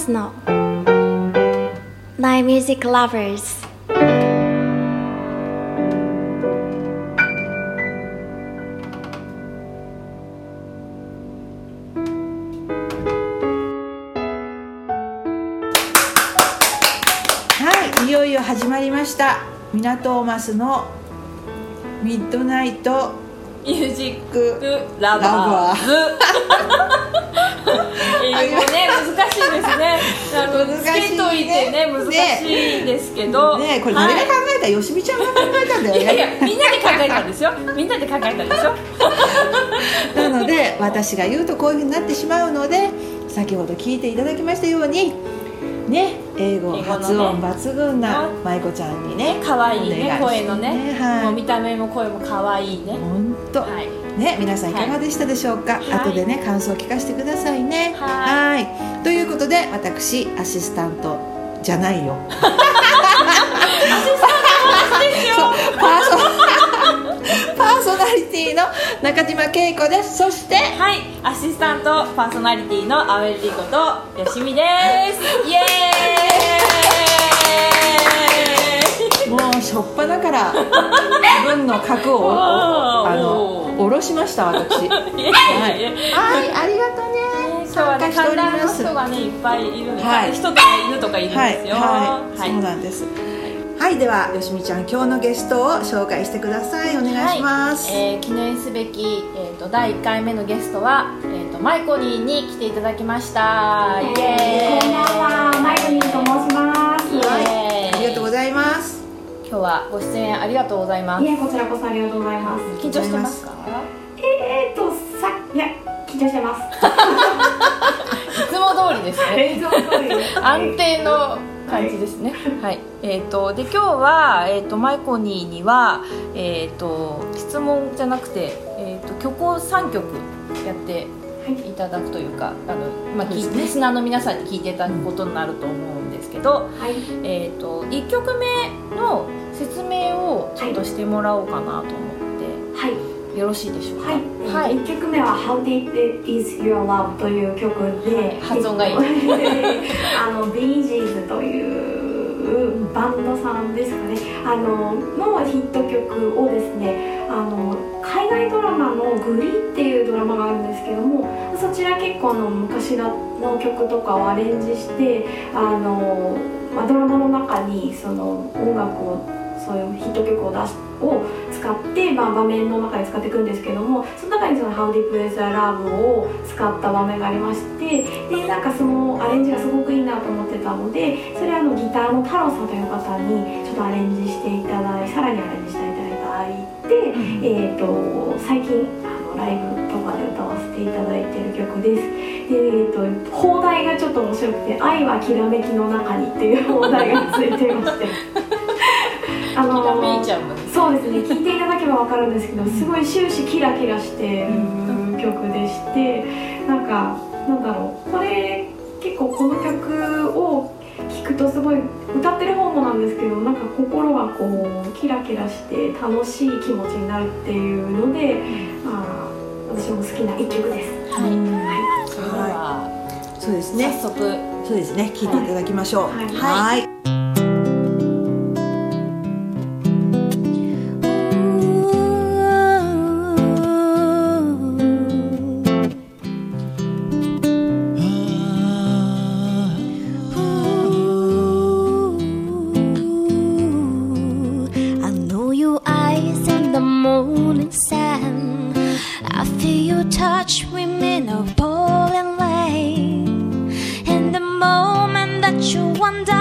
ミナトーマスの。My Music Lovers はいいよいよ始まりました。ミナトーマスの。 Midnight。Music Loversね難しいですね。あの難しいね。つけといてね難しいですけど。ね。えこれ誰が考はい。えた、よしみちゃんが考えたんだよね。いやいやみんなで考えたんですよ。みんなで考えたんですよ。なので私が言うとこういうふうになってしまうので先ほど聞いていただきましたようにね英語発音抜群な舞子ちゃんにね可愛いね声のね。はい。もう見た目も声も可愛いね。本当、はいね皆さんい。かがでしたでしょうか、はい。後でね感想を聞かせてくださいね。はい。はい。ということで私アシスタントじゃないよ。パーソ パーソナリティの中島恵子です。そしてはい。アシスタントパーソナリティのアウェルリコとよしみです。イエーイもうしょっぱなから 自分の核をあの下ろしました私。いやいはいやい。やはいありがとうね。今日はね参加してお観覧のります人がねいっぱいいる。んです、はい。人とか犬とかいるんはいですよ。はい、はい。そうなんです。はいではよしみちゃん今日のゲストを紹介してください。お願いします、はい。えー記念すべき、えー、と第1回目のゲストは、えー、とマイコニーに来ていただきました。イエーイ。こんばんは、マイコニーと申します。イエーイ。ありがとうございます今日はご出演ありがとうございますいえ、こちらこそありがとうございます。緊張してますか？えーと、さ、いや、緊張してます。いつも通りですね 映像通り安定の感じですね。はい。えっ、とで今日はえっ、とマイコニーにはえっ、と質問じゃなくてえっ、と曲を三曲やっていただくというか、あのまあ、ねきリスナーの皆さんに聞いていただくことになると思うんですけど、はい。えっ、と一曲目の説明をちょっとしてもらおうかなと思っはい。て、よろしいでしょうか？はい。はい。1曲目は How Deep Is Your Love という曲で、発音がいいえっとあの、Bee Gees というバンドさんですかね。あの、のヒット曲をですね、あの、海外ドラマのグリーっていうドラマがあるんですけども、そちら結構の昔の曲とかをアレンジして、あの、まあ、ドラマの中にその音楽をそういうヒット曲を出しを使って、まあ、場面の中で使っていくんですけどもその中にその「How Deep Is Your Love」を使った場面がありましてでなんかそのアレンジがすごくいいなと思ってたのでそれはあのギターの太郎さんという方にちょっとアレンジしていただいさらにアレンジして、えー、と最近あのライブとかで歌わせていただいている曲です。でえー、と放題がちょっと面白くて「愛はきらめきの中に」っていう放題がついていまして。あのね。そうですね。聞いていただけば分かるんですけどすごい終始キラキラしてる曲でしてなんかなんだろう。これ結構この曲くとすごい歌ってる方もなんですけどなんか心がこうキラキラして楽しい気持ちになるっていうので、まあ、私も好きな一曲です。はい。はそれでは、い。そうですね。早速。そうですね。聞いていただきましょう。はい。はい you wonder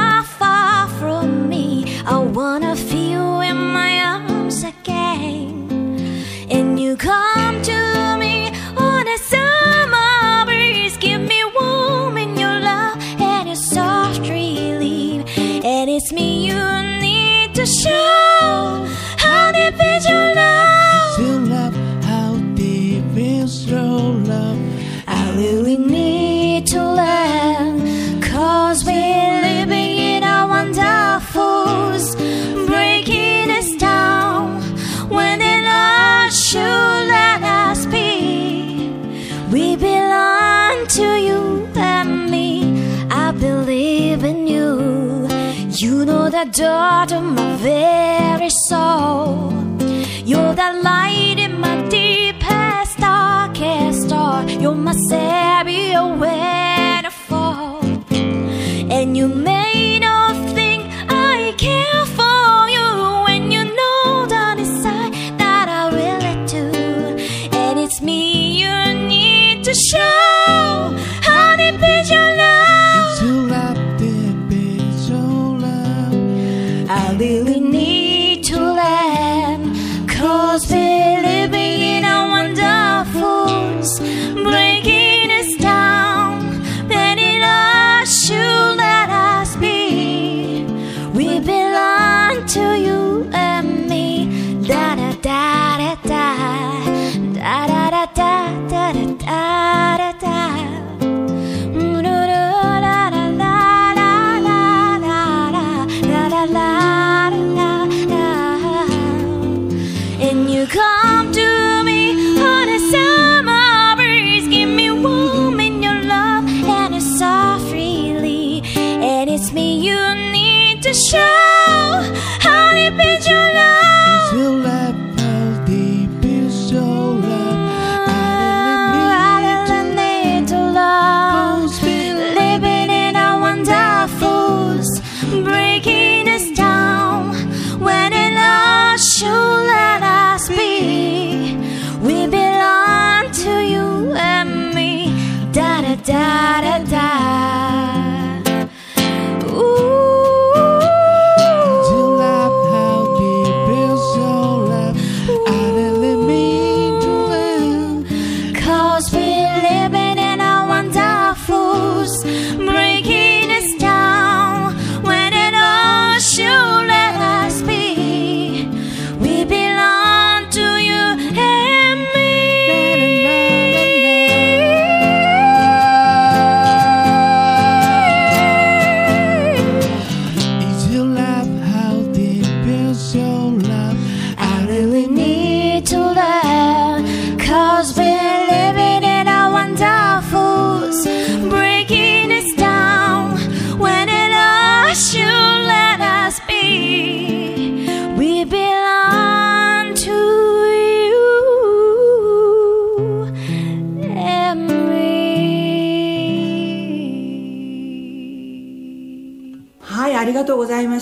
daughter, my very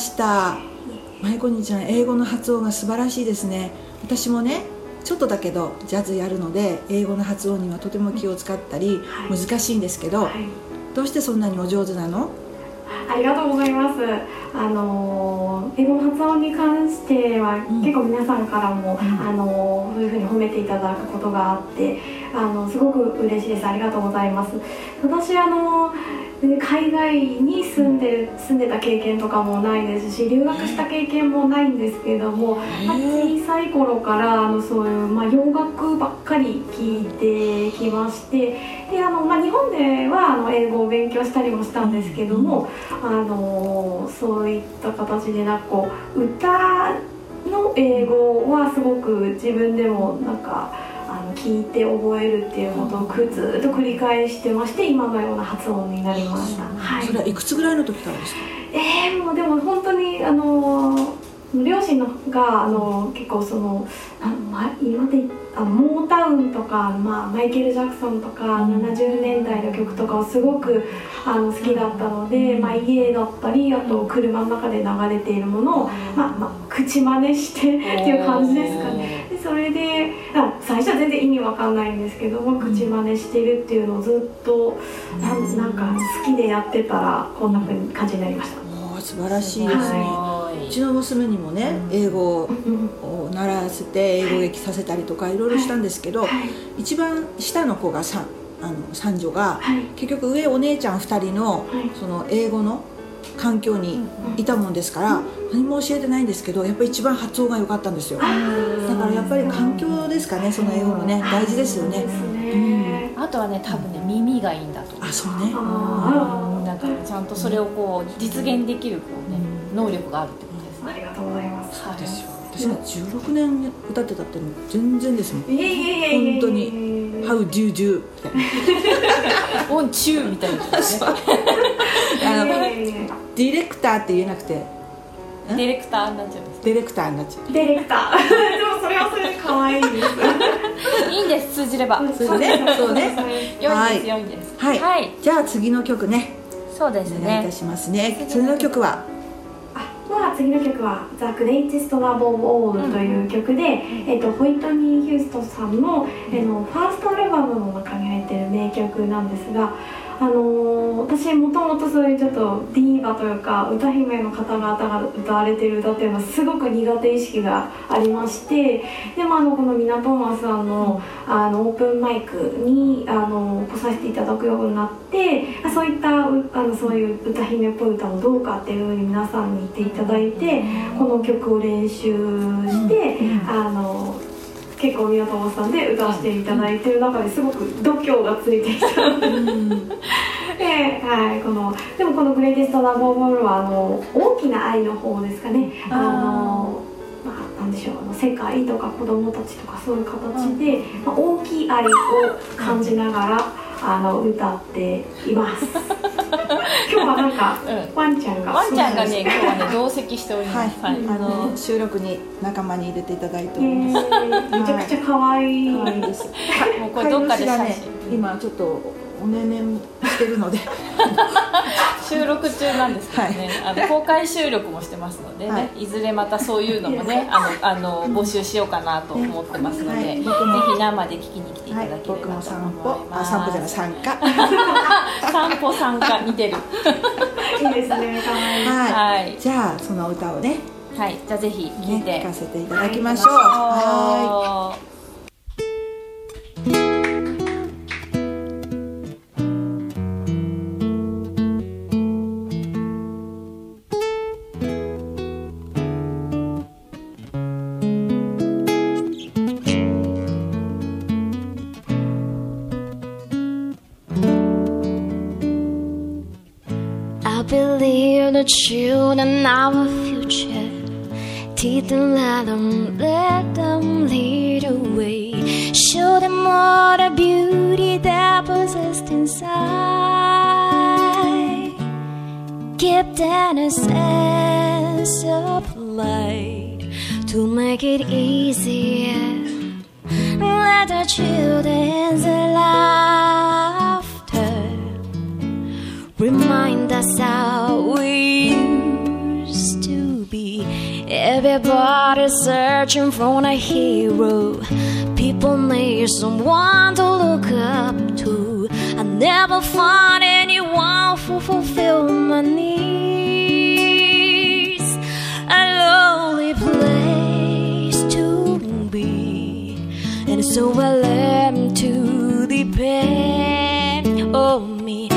した。まいこにちゃん英語の発音が素晴らしいですね。私もねちょっとだけどジャズやるので英語の発音にはとても気を使ったりはい。難しいんですけど、はい。どうしてそんなにお上手なの？ありがとうございます。あのー英語の発音に関しては、ん。結構皆さんからも、ん。あのーそういうふうに褒めていただくことがあって、あのすごく嬉しいです。ありがとうございます。私あのー海外に住んでる住んでた経験とかもないですし、留学した経験もないんですけれども、まあ小さい頃からあのそういうまあ洋楽ばっかり聞いてきまして。であのまあ、日本ではあの英語を勉強したりもしたんですけども、あのそういった形でなんかこう歌の英語はすごく自分でもなんか聞いて覚えるっていうことをくずっと繰り返してまして今のような発音になりました。はい。それはいくつぐらいの時からですか？えー、もうでも本当にあの両親のがあの結構そのあま今であモータウンとか、まあ、マイケル・ジャクソンとか、70年代の曲とかをすごくあの好きだったので、まあ、家だったりあと車の中で流れているものを、まあまあ、口真似してっていう感じですかね。でそれであ最初は全然意味わかんないんですけども口真似してるっていうのをずっとなんか好きでやってたらこんな風に感じになりました。素晴らしいですね、はうちの娘にもね英語うんを習わせて英語劇させたりとかい。ろいろしたんですけど、はい。一番下の子がさあの三女が、はい。結局上お姉ちゃん2人の,、はい。その英語の環境にいたもんですから、何も教えてないんですけどやっぱり一番発音が良かったんですよ。だからやっぱり環境ですかねその英語のね大事ですよね。そうですね。あとはね多分ね耳がいいんだと。思うあそうね。あなん。かちゃんとそれをこう実現できるこう、ね、能力があるってことですあ、あね。りがとうございます。そうですよ。私が16年歌ってたってもう全然ですもん。本当に「How do you do」みたいな。オンチューみたいな。ね。あのえディレクターって言えなくて。ディレクターになっちゃうんです。ディレクターになっちゃーディレクター。でもそれはそれで可愛いです。いいんです通じれば。うそれねそうね。良はいいです良いです。はい、はい。じゃあ次の曲ね。そうですね。お願いいたしますね。次の曲は？あまあ次の曲は「The Greatest Love of All」という曲で、えっとホイットニー・ヒューストンさんの,、えのファーストアルバムの中に入ってる名曲なんですがあのー私もともとそういうちょっとディーバというか歌姫の方々が歌われてる歌っていうのはすごく苦手意識がありましてでもあのこのミナ・トーマスさんのあのオープンマイクにあの来させていただくようになってあそういったうあのそういう歌姫っぽい歌もどうかっていうふうに皆さんに言っていただいてこの曲を練習して、あの結構宮友さんで歌わせていただいてる中ですごく度胸がついてきたので。で、はい、このでもこの「グレイテスト・ラブ・オブ・オール」はあの大きな愛の方ですかね。あのまあ、なんでしょう。あの世界とか子供たちとかそういう形で、まあ、大きい愛を感じながらあの歌っています。今日はなんか、うん。ワンちゃんが。ワンちゃんがね今日はね同席しておりはい、ます。はい。あの収録に仲間に入れていただいておえります、ーめちゃくちゃ可愛い、可愛いです。もうこれどっかで写飼い主がね真今ちょっとおねんねんしてるので収録中なんですけどね、あの公開収録もしてますのでね、、はい。ずれまたそういうのもねあのあの募集しようかなと思ってますので、はいぜ僕も。ひ生で聞きに来ていたはいだければと僕も散思い歩。あます、散歩じゃない。参加。散歩参加似てる。いいですね。はい、はい、じゃあその歌をね。はい、じゃあぜひ聞いて、ね聞かせていただきましょう。はは our future. Teach them, let them, let them lead the way. Show them all the beauty that possessed inside. Give them a sense of light to make it easier. Let the children's laughter remind us how we. Everybody searching for a hero. People need someone to look up to. I never find anyone who fulfill my needs. A lonely place to be, and so I learned to depend on me.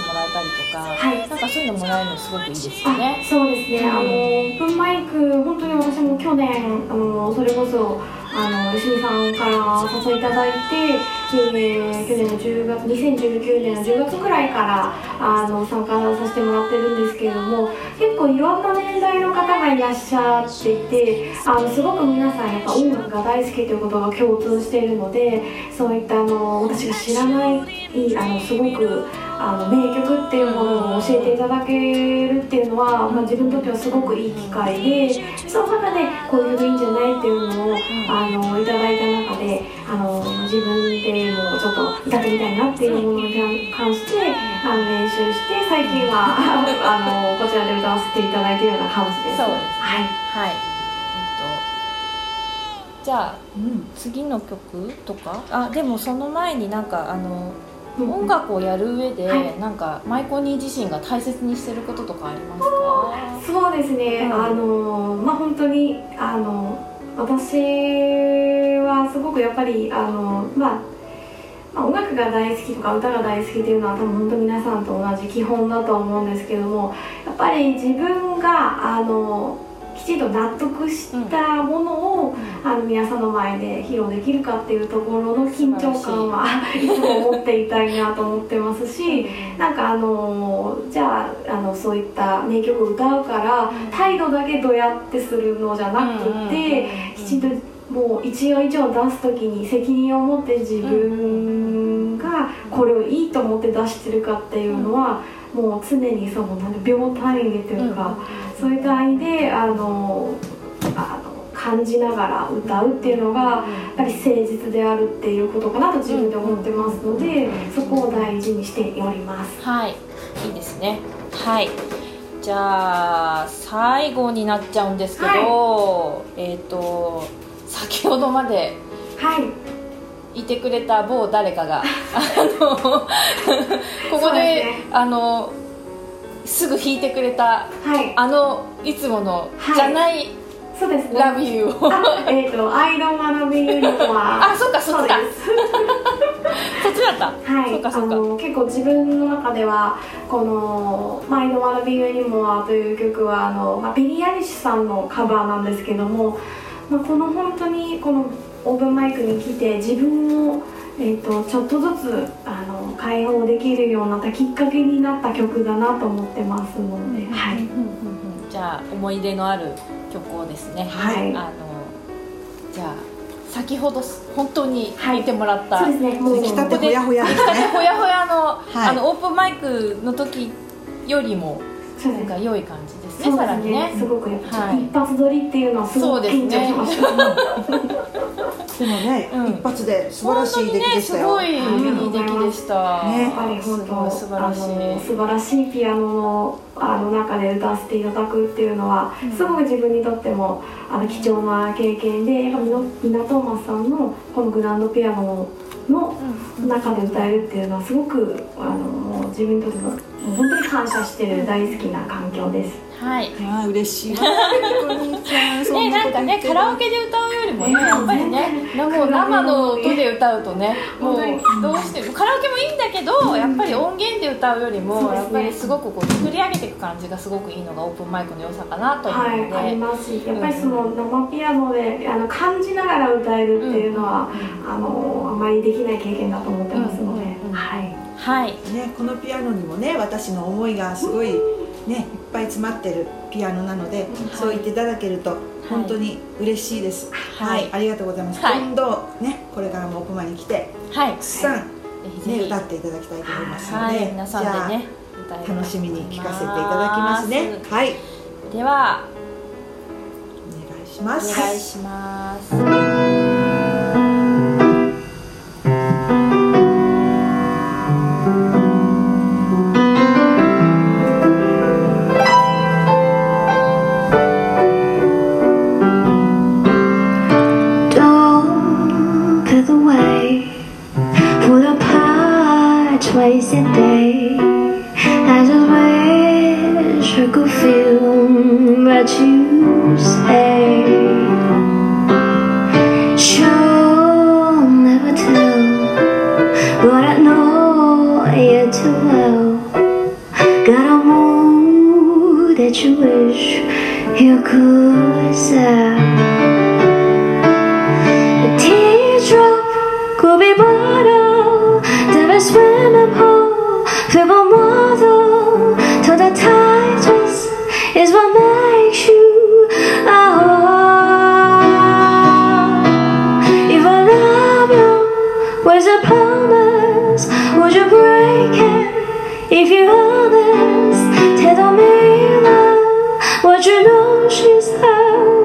いうアドバイスもらえたりとか、はい。なんかそういうのもらえるのすごくいいですよね。あ。そうですね、あのオープンマイク、本当に私も去年、あのそれこそあの吉見さんからお誘いいただいて、えー去年の10月、2019年の10月くらいからあの参加させてもらってるんですけれども、結構いろんな年代の方がいらっしゃっていて、あのすごく皆さんやっぱ音楽が大好きということが共通しているので、そういったあの私が知らないあのすごくあの名曲っていうものを教えていただけるっていうのは、まあ、自分にとってはすごくいい機会でその中でこういう曲いいんじゃないっていうのをあのいただいた中であの自分でもちょっと歌ってみたいなっていうものに関してあの練習して最近は あのこちらで歌わせていただいているような感じです。そうです。ねはい。はい。えっとじゃあうん次の曲とか？あでもその前になんかあの音楽をやる上で、はい。なんかマイコニー自身が大切にしてることとかありますか？そうですね、うん。あのまあ本当にあの私はすごくやっぱりあの、まあ、まあ音楽が大好きとか歌が大好きっていうのは多分本当皆さんと同じ基本だと思うんですけどもやっぱり自分があのきちんと納得したものを、あの皆さんの前で披露できるかっていうところの緊張感はいつも持っていたいなと思ってますし。なんかあのじゃああのそういった名曲を歌うから態度だけどうやってするのじゃなくてきちんともう一音一音出す時に責任を持って自分がこれをいいと思って出してるかっていうのはもう常にその秒単位でというかそういう単位であのあの感じながら歌うっていうのがやっぱり誠実であるっていうことかなと自分で思ってますのでそこを大事にしております。はい。いいですね。はい。じゃあ最後になっちゃうんですけど、えっ、と先ほどまではい。いてくれた某誰かが あの ここでね。あのすぐ弾いてくれたはい、あのいつもの「はい。じゃないそうですね。Love You」を。あ、えっ、と、アイドンマナビユニコは。あそっかそっちだうです。そっちだった、はい、そっかそっか。結構自分の中ではこの「マイドワナビユニモア」という曲はあの、まあ、ビリー・アリッシュさんのカバーなんですけども、まあ、この本当にこのオープンマイクに来て自分を、えー、とちょっとずつあの解放できるようになったきっかけになった曲だなと思ってますので、はい、じゃあ思い出のある曲をですね、はい。あのじゃあ先ほど本当に弾いてもらった、そうですね。もう出来たてほやほやですね。ほやほやの, はい。あのオープンマイクの時よりもなんか良い感じですねそうですさらにね。ねすごくやっぱはい。一発撮りっていうのはすごく緊張しました、でもね、うん。一発で素晴らしい出来でしたよ、本当にねすごいいい出来でした、ね。やっぱり本当素晴らしい。あの素晴らしいピアノのあの中で歌わせていただくっていうのは、すごく自分にとってもあの貴重な経験でやっぱみのみなトーマスさんのこのグランドピアノの中で歌えるっていうのはすごくあのもう自分にとっても本当に感謝してる大好きな環境です。はい。ああ嬉しい。ね、ななんかねカラオケで歌うよりもねねやっぱりねなもう生の音で歌うとねもうどうしてもカラオケもいいんだけどやっぱり音源で歌うよりもやっぱりすごくこう作り上げていく感じがすごくいいのがオープンマイクの良さかなと思うはい、あります。しやっぱりその生ピアノであの感じながら歌えるっていうのは、あのあまりできない経験だと思ってますので、うんうんうんはいはい。ね、このピアノにもね私の思いがすごいねいっぱい詰まってるピアノなので、そう言っていただけると本当に嬉しいです。はい、ありがとうございます、はい。今度ねこれからも奥間に来てはい。たくさん、ねひ歌っていただきたいと思いますので、はい皆さんでね楽しみに聞かせていただきますね。はい。ではお願いします。お願いします「Promise? Would you break it If you're honest Tell me love What you know she's heard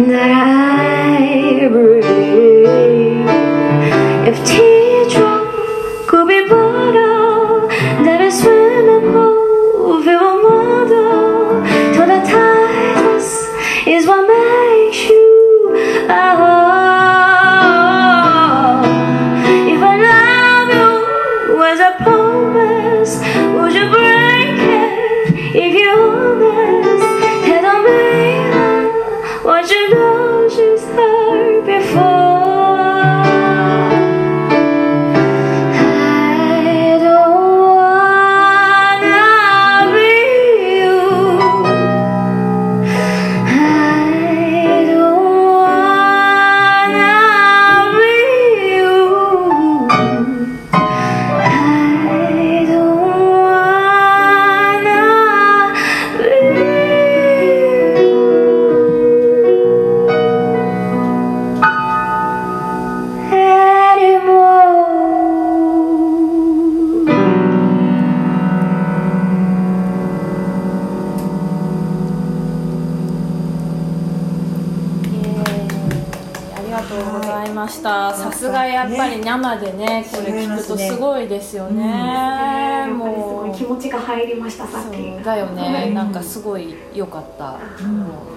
Nah. ごいですよね。やっぱりすもう気持ちが入りましたさっき。だよはね。いなんかすごい良かった。も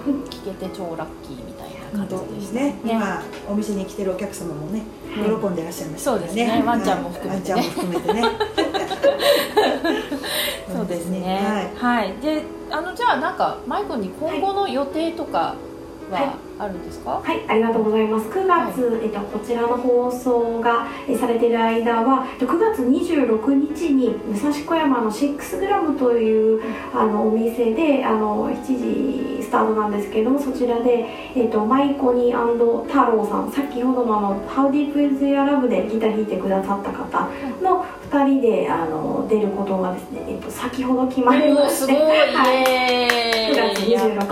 う聞けて超ラッキーみたいな感じでした。ね。今お店に来てるお客様もね喜んでいらっしゃいますからそうですね。ワンちゃんも含めてね。ワンちゃんも含めてね。そうですね。はい。はい。で、あのじゃあなんかマイコに今後の予定とかはい。はあるんですか？はい、ありがとうございます。9月、えっと、こちらの放送がえされている間は、えっと9月26日に武蔵小山の6グラムというあのお店であの7時スタートなんですけれども、そちらで、えっと、マイコニー太郎さん、先ほどもあの How Deep Is Your Love でギター弾いてくださった方の2人であの出ることがですね、えっと、先ほど決まりおまして、ーすごいはいイエ9月ーイ。や26日、武蔵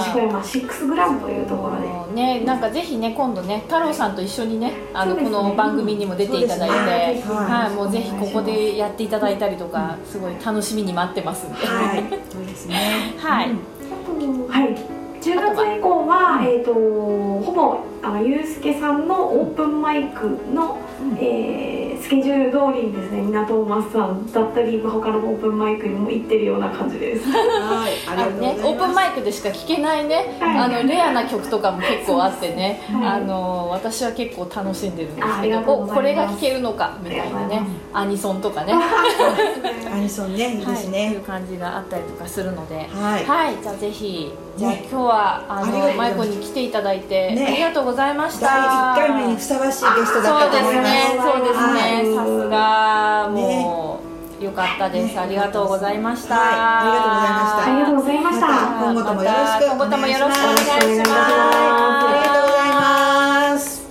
小ー。山6グラムというところで。ね、なんかぜひね今度ね太郎さんと一緒にねあのこの番組にも出ていただいて、はい、もうぜひここでやっていただいたりとかすごい楽しみに待ってますんで、はい。そうですね。はい、はい。10月以降は、えっ、とほぼあのゆうすけさんのオープンマイクの、えーねスケジュール通りにですね港マスさんだったり他のオープンマイクにも行ってるような感じです。はい。ありがあのね、とうございます。オープンマイクでしか聴けないね、はい。あのレアな曲とかも結構あってね、はい。あの私は結構楽しんでるんですけどこれが聴けるのかみたいなね。アニソンとかね。アニソンねいいですはい、いうね感じがあったりとかするので、はい。じゃあぜひじゃあ、ね。今日はあのマイコに来ていただいて、ね。ありがとうございました。第1回目にふさわしいゲストだそうでったと思います。すねそうですね、はいさすがもう、よかったです、ね。ありがとうございました、はい。ありがとうございました。ありがとうございました。また今後ともよろしく今後ともよろしくお願いします。ありがとうございます。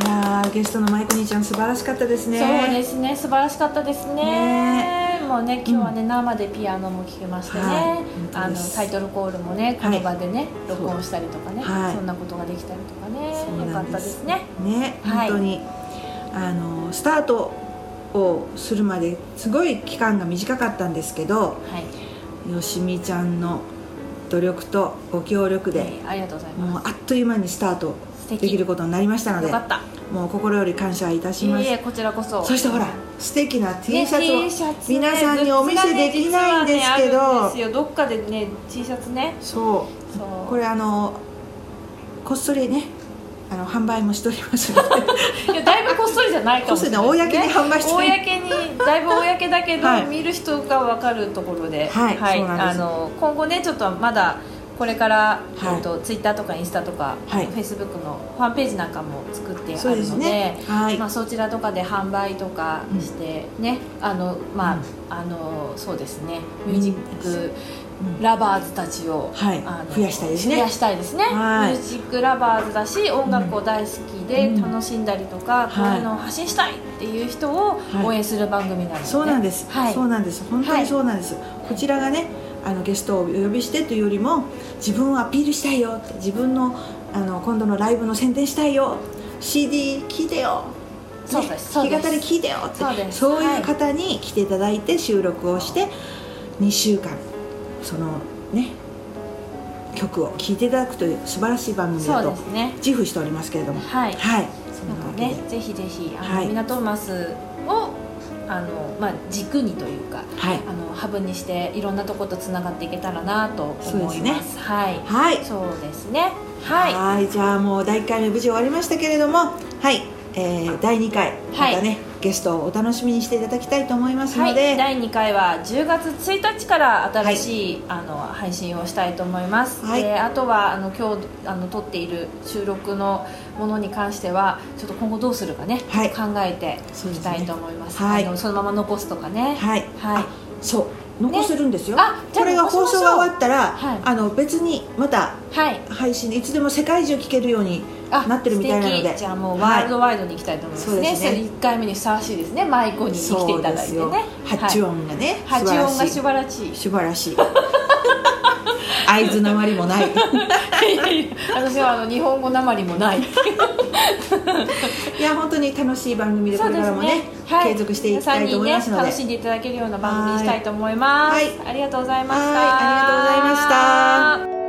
いやーゲストのマイコ兄ちゃん素晴らしかったですね。そうですね。素晴らしかったですねもうね今日はね、生でピアノも聴けましてね、はい。あのタイトルコールもねこの場でね、そう録音したりとかね、はい。そんなことができたりとかね。よかったですね。ねはい。本当に、あのスタートをするまですごい期間が短かったんですけどはい、よしみちゃんの努力とご協力で、えーありがとうございまもうあっという間にスタートできることになりましたのでよかったもう心より感謝いたします。いえいえこちらこそ。そしてほら素敵な T ねシャツを、T シャツね皆さんにお見せできないんですけど、ねあるんですよ。どっかでね T シャツね。そう。そう。これあのこっそりねあの販売もしておりますので。いやだいぶこっそりじゃないかもしれない公に販売して。る公にだいぶ公だけど、はい。見る人が分かるところで、はい。そうなんです。あの今後ねちょっとまだこれから、はい。えっとツイッターとかインスタとか、はい。フェイスブックのファンページなんかも作ってあるのでね。はい。まあ、そちらとかで販売とかしてね、あのまあ、あのそうですね。 Music Lovers たちを、はい。あの増やしたいですね。増やしたいですね、はい。 Music Lovers だし音楽を大好きでうん。楽しんだりとか、こういうのを発信したいっていう人をはい応援する番組なので、そうなんです、はい。そうなんです。本当にそうなんです、こちらがねあのゲストをお呼びしてというよりも自分をアピールしたいよって自分のあの今度のライブの宣伝したいよ CD 聴いてよそう弾き語り聴いてよってそういう方に来ていただいて収録をして2週間そのね曲を聴いていただくという素晴らしい番組そだと自負しておりますけれども。はい。はい。そんなわけで、ねぜひぜひあの、はい。ミナトーマスをあの、まあ、軸にというかはい。あのハブにしていろんなとことつながっていけたらなと思います。はい。はい。そうですね。はい。はいじゃあもう第1回目無事終わりましたけれどもはい、えー第2回またね、ゲストをお楽しみにしていただきたいと思いますはい、ので、第2回は10月1日から新しい、あの配信をしたいと思います、はい。であとはあの今日あの撮っている収録のものに関してはちょっと今後どうするかね、はい。考えていきたいと思います。はい。あのそのまま残すとかね。はい、はい。あそう。残せるんですよ、あじゃあこれが放送が終わったら、はい。あの別にまたはい。配信でいつでも世界中聞けるようにあなってるみたいなの素で敵。じゃあもうワールドワイドに行きたいと思いますね,、はいそね。それ1回目にふさわしいですね。マイコに来ていただいてね。八音がね、はい、八音が素素晴らしい。素晴らしい。合図なまりもない。私はあの日本語なまりもない。いや本当に楽しい番組でこれからもねはい。継続していきたいと思いますので。ね、楽しんでいただけるような番組にしたいと思います、はい。ありがとうございました。はいありがとうございました